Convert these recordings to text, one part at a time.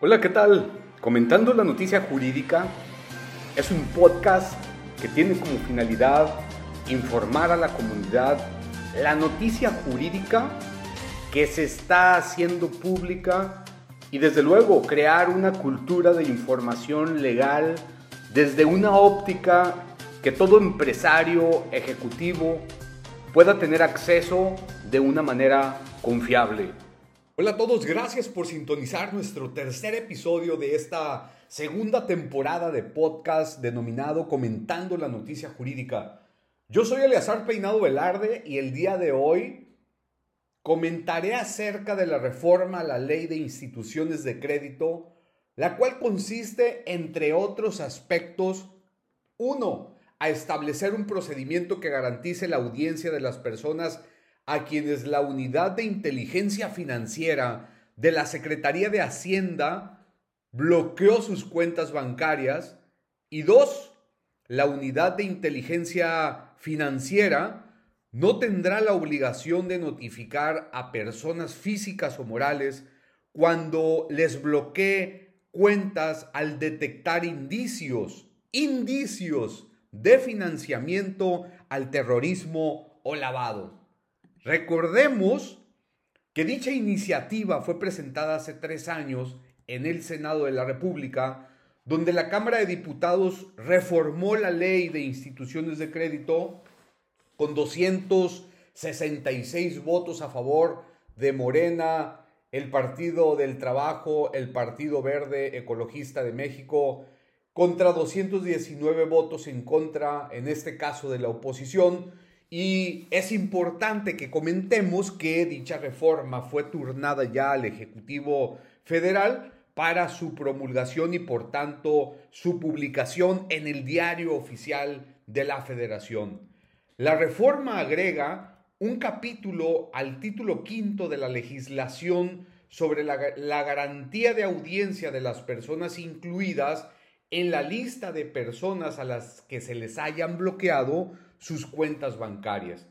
Hola, ¿qué tal? Comentando la noticia jurídica es un podcast que tiene como finalidad informar a la comunidad la noticia jurídica que se está haciendo pública y desde luego crear una cultura de información legal desde una óptica que todo empresario ejecutivo pueda tener acceso de una manera confiable. Hola a todos, gracias por sintonizar nuestro tercer episodio de esta segunda temporada de podcast denominado Comentando la Noticia Jurídica. Yo soy Eleazar Peinado Velarde y el día de hoy comentaré acerca de la reforma a la ley de instituciones de crédito, la cual consiste, entre otros aspectos, uno, a establecer un procedimiento que garantice la audiencia de las personas a quienes la unidad de inteligencia financiera de la Secretaría de Hacienda bloqueó sus cuentas bancarias y dos, la unidad de inteligencia financiera no tendrá la obligación de notificar a personas físicas o morales cuando les bloquee cuentas al detectar indicios, indicios de financiamiento al terrorismo o lavado. Recordemos que dicha iniciativa fue presentada hace tres años en el Senado de la República, donde la Cámara de Diputados reformó la ley de instituciones de crédito con 266 votos a favor de Morena, el Partido del Trabajo, el Partido Verde Ecologista de México, contra 219 votos en contra, en este caso de la oposición, y es importante que comentemos que dicha reforma fue turnada ya al Ejecutivo Federal para su promulgación y por tanto su publicación en el diario oficial de la Federación. La reforma agrega un capítulo al título quinto de la legislación sobre la, la, garantía de audiencia de las personas incluidas en la lista de personas a las que se les hayan bloqueado sus cuentas bancarias.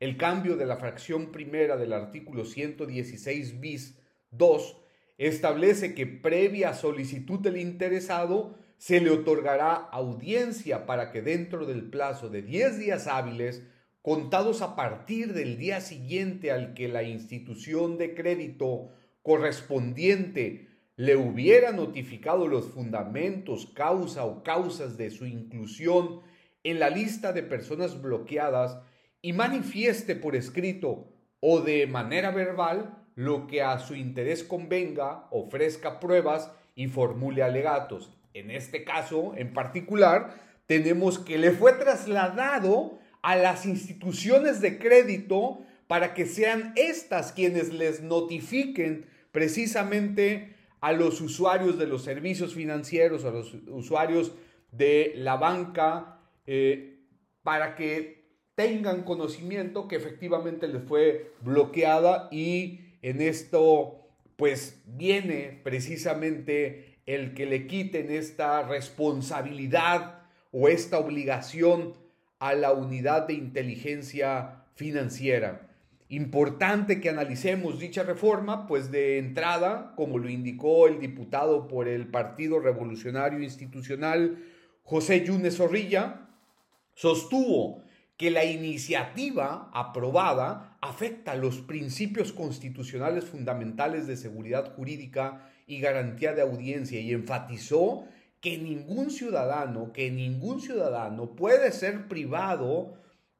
El cambio de la fracción primera del artículo 116 bis 2 establece que previa solicitud del interesado se le otorgará audiencia para que dentro del plazo de 10 días hábiles, contados a partir del día siguiente al que la institución de crédito correspondiente le hubiera notificado los fundamentos, causa o causas de su inclusión en la lista de personas bloqueadas y manifieste por escrito o de manera verbal lo que a su interés convenga, ofrezca pruebas y formule alegatos. En este caso, en particular, tenemos que le fue trasladado a las instituciones de crédito para que sean estas quienes les notifiquen precisamente a los usuarios de los servicios financieros, a los usuarios de la banca, eh, para que tengan conocimiento que efectivamente les fue bloqueada y en esto pues viene precisamente el que le quiten esta responsabilidad o esta obligación a la unidad de inteligencia financiera. Importante que analicemos dicha reforma, pues de entrada, como lo indicó el diputado por el Partido Revolucionario Institucional, José Yunes Zorrilla, sostuvo que la iniciativa aprobada afecta los principios constitucionales fundamentales de seguridad jurídica y garantía de audiencia y enfatizó que ningún ciudadano, que ningún ciudadano puede ser privado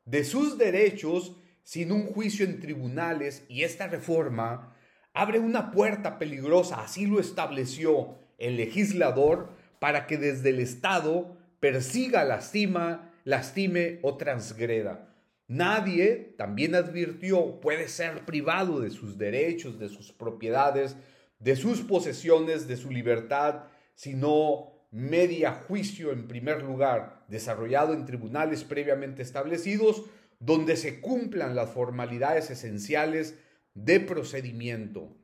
de sus derechos sin un juicio en tribunales y esta reforma abre una puerta peligrosa, así lo estableció el legislador, para que desde el Estado persiga, lastima lastime o transgreda. Nadie, también advirtió, puede ser privado de sus derechos, de sus propiedades, de sus posesiones, de su libertad, sino media juicio en primer lugar, desarrollado en tribunales previamente establecidos, donde se cumplan las formalidades esenciales de procedimiento.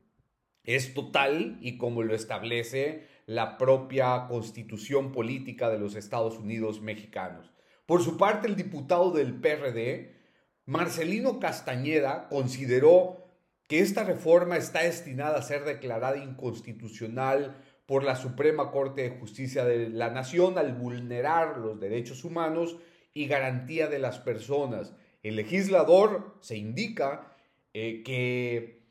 Es total y como lo establece la propia constitución política de los Estados Unidos mexicanos. Por su parte, el diputado del PRD, Marcelino Castañeda, consideró que esta reforma está destinada a ser declarada inconstitucional por la Suprema Corte de Justicia de la Nación al vulnerar los derechos humanos y garantía de las personas. El legislador se indica eh, que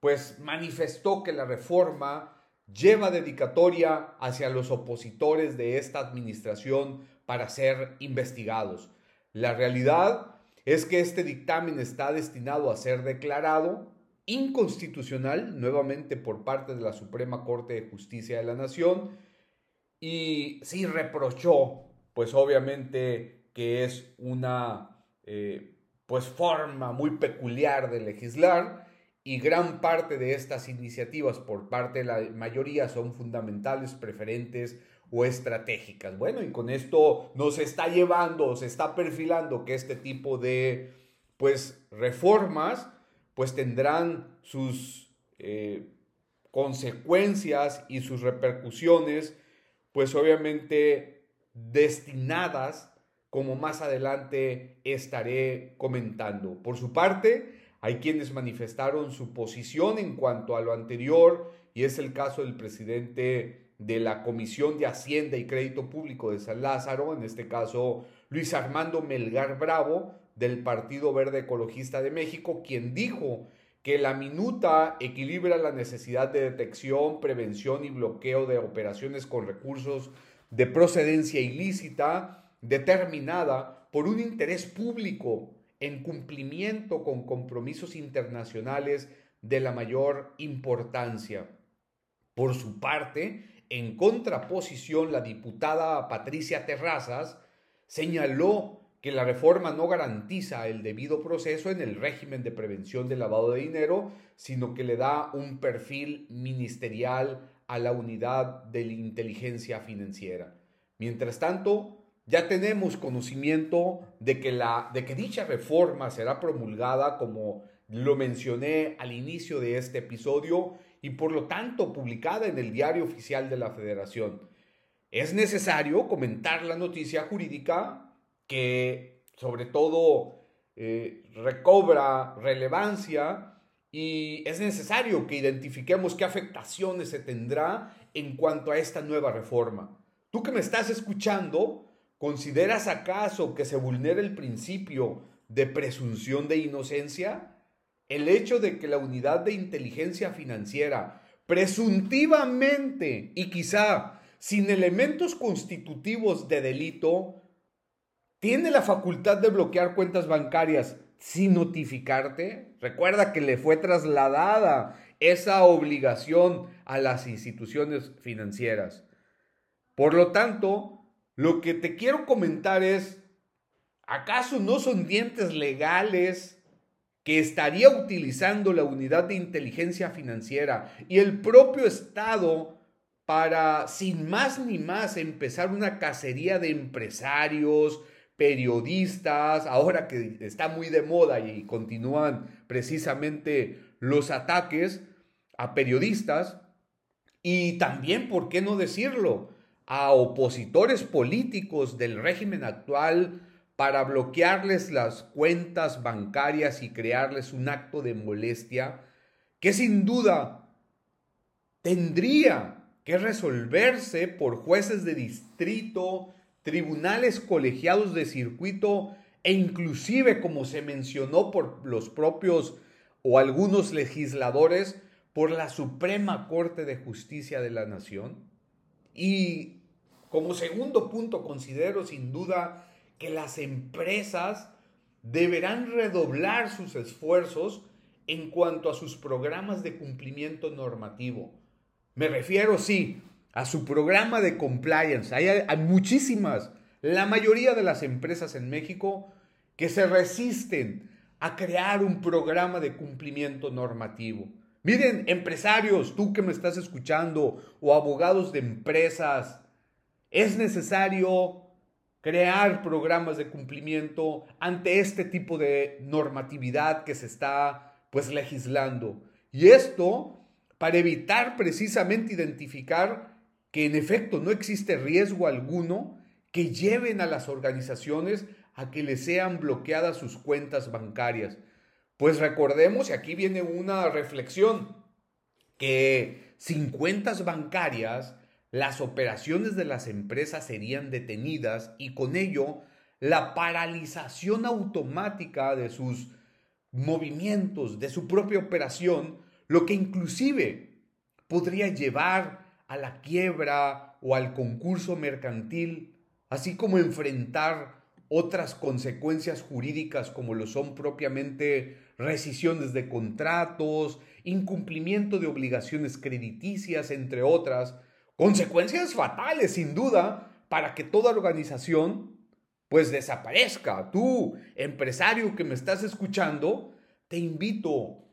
pues manifestó que la reforma lleva dedicatoria hacia los opositores de esta administración para ser investigados. La realidad es que este dictamen está destinado a ser declarado inconstitucional nuevamente por parte de la Suprema Corte de Justicia de la Nación y sí reprochó, pues obviamente que es una eh, pues forma muy peculiar de legislar y gran parte de estas iniciativas por parte de la mayoría son fundamentales, preferentes o estratégicas. Bueno, y con esto nos está llevando, se está perfilando que este tipo de pues reformas pues tendrán sus eh, consecuencias y sus repercusiones, pues obviamente destinadas, como más adelante estaré comentando. Por su parte, hay quienes manifestaron su posición en cuanto a lo anterior, y es el caso del presidente de la Comisión de Hacienda y Crédito Público de San Lázaro, en este caso Luis Armando Melgar Bravo, del Partido Verde Ecologista de México, quien dijo que la minuta equilibra la necesidad de detección, prevención y bloqueo de operaciones con recursos de procedencia ilícita determinada por un interés público en cumplimiento con compromisos internacionales de la mayor importancia. Por su parte, en contraposición, la diputada Patricia Terrazas señaló que la reforma no garantiza el debido proceso en el régimen de prevención del lavado de dinero, sino que le da un perfil ministerial a la unidad de la inteligencia financiera. Mientras tanto, ya tenemos conocimiento de que, la, de que dicha reforma será promulgada, como lo mencioné al inicio de este episodio, y por lo tanto publicada en el Diario Oficial de la Federación. Es necesario comentar la noticia jurídica que sobre todo eh, recobra relevancia y es necesario que identifiquemos qué afectaciones se tendrá en cuanto a esta nueva reforma. Tú que me estás escuchando, ¿consideras acaso que se vulnera el principio de presunción de inocencia? El hecho de que la unidad de inteligencia financiera presuntivamente y quizá sin elementos constitutivos de delito tiene la facultad de bloquear cuentas bancarias sin notificarte. Recuerda que le fue trasladada esa obligación a las instituciones financieras. Por lo tanto, lo que te quiero comentar es, ¿acaso no son dientes legales que estaría utilizando la unidad de inteligencia financiera y el propio Estado para, sin más ni más, empezar una cacería de empresarios, periodistas, ahora que está muy de moda y continúan precisamente los ataques a periodistas y también, ¿por qué no decirlo?, a opositores políticos del régimen actual para bloquearles las cuentas bancarias y crearles un acto de molestia que sin duda tendría que resolverse por jueces de distrito, tribunales colegiados de circuito e inclusive, como se mencionó por los propios o algunos legisladores, por la Suprema Corte de Justicia de la Nación. Y como segundo punto, considero sin duda que las empresas deberán redoblar sus esfuerzos en cuanto a sus programas de cumplimiento normativo. Me refiero, sí, a su programa de compliance. Hay, muchísimas, la mayoría de las empresas en México que se resisten a crear un programa de cumplimiento normativo. Miren, empresarios, tú que me estás escuchando, o abogados de empresas, es necesario crear programas de cumplimiento ante este tipo de normatividad que se está pues legislando. Y esto para evitar precisamente identificar que en efecto no existe riesgo alguno que lleven a las organizaciones a que les sean bloqueadas sus cuentas bancarias. Pues recordemos, y aquí viene una reflexión, que sin cuentas bancarias las operaciones de las empresas serían detenidas y con ello la paralización automática de sus movimientos, de su propia operación, lo que inclusive podría llevar a la quiebra o al concurso mercantil, así como enfrentar otras consecuencias jurídicas como lo son propiamente rescisiones de contratos, incumplimiento de obligaciones crediticias, entre otras, consecuencias fatales sin duda para que toda organización pues desaparezca. Tú, empresario que me estás escuchando, te invito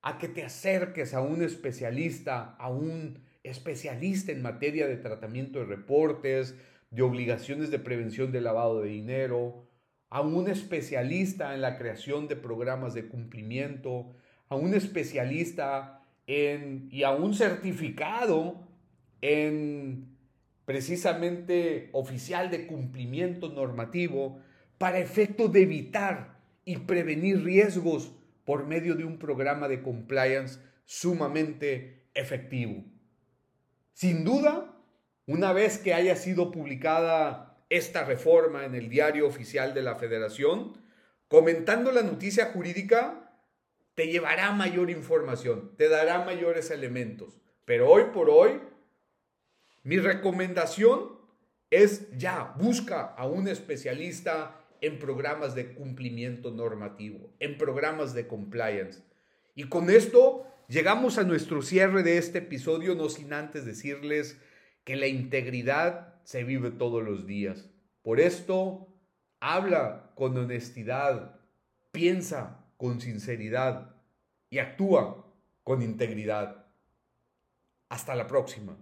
a que te acerques a un especialista, a un especialista en materia de tratamiento de reportes, de obligaciones de prevención de lavado de dinero, a un especialista en la creación de programas de cumplimiento, a un especialista en, y a un certificado en precisamente oficial de cumplimiento normativo para efecto de evitar y prevenir riesgos por medio de un programa de compliance sumamente efectivo. Sin duda, una vez que haya sido publicada esta reforma en el diario oficial de la Federación, comentando la noticia jurídica, te llevará mayor información, te dará mayores elementos. Pero hoy por hoy, mi recomendación es ya, busca a un especialista en programas de cumplimiento normativo, en programas de compliance. Y con esto llegamos a nuestro cierre de este episodio, no sin antes decirles que la integridad se vive todos los días. Por esto, habla con honestidad, piensa con sinceridad y actúa con integridad. Hasta la próxima.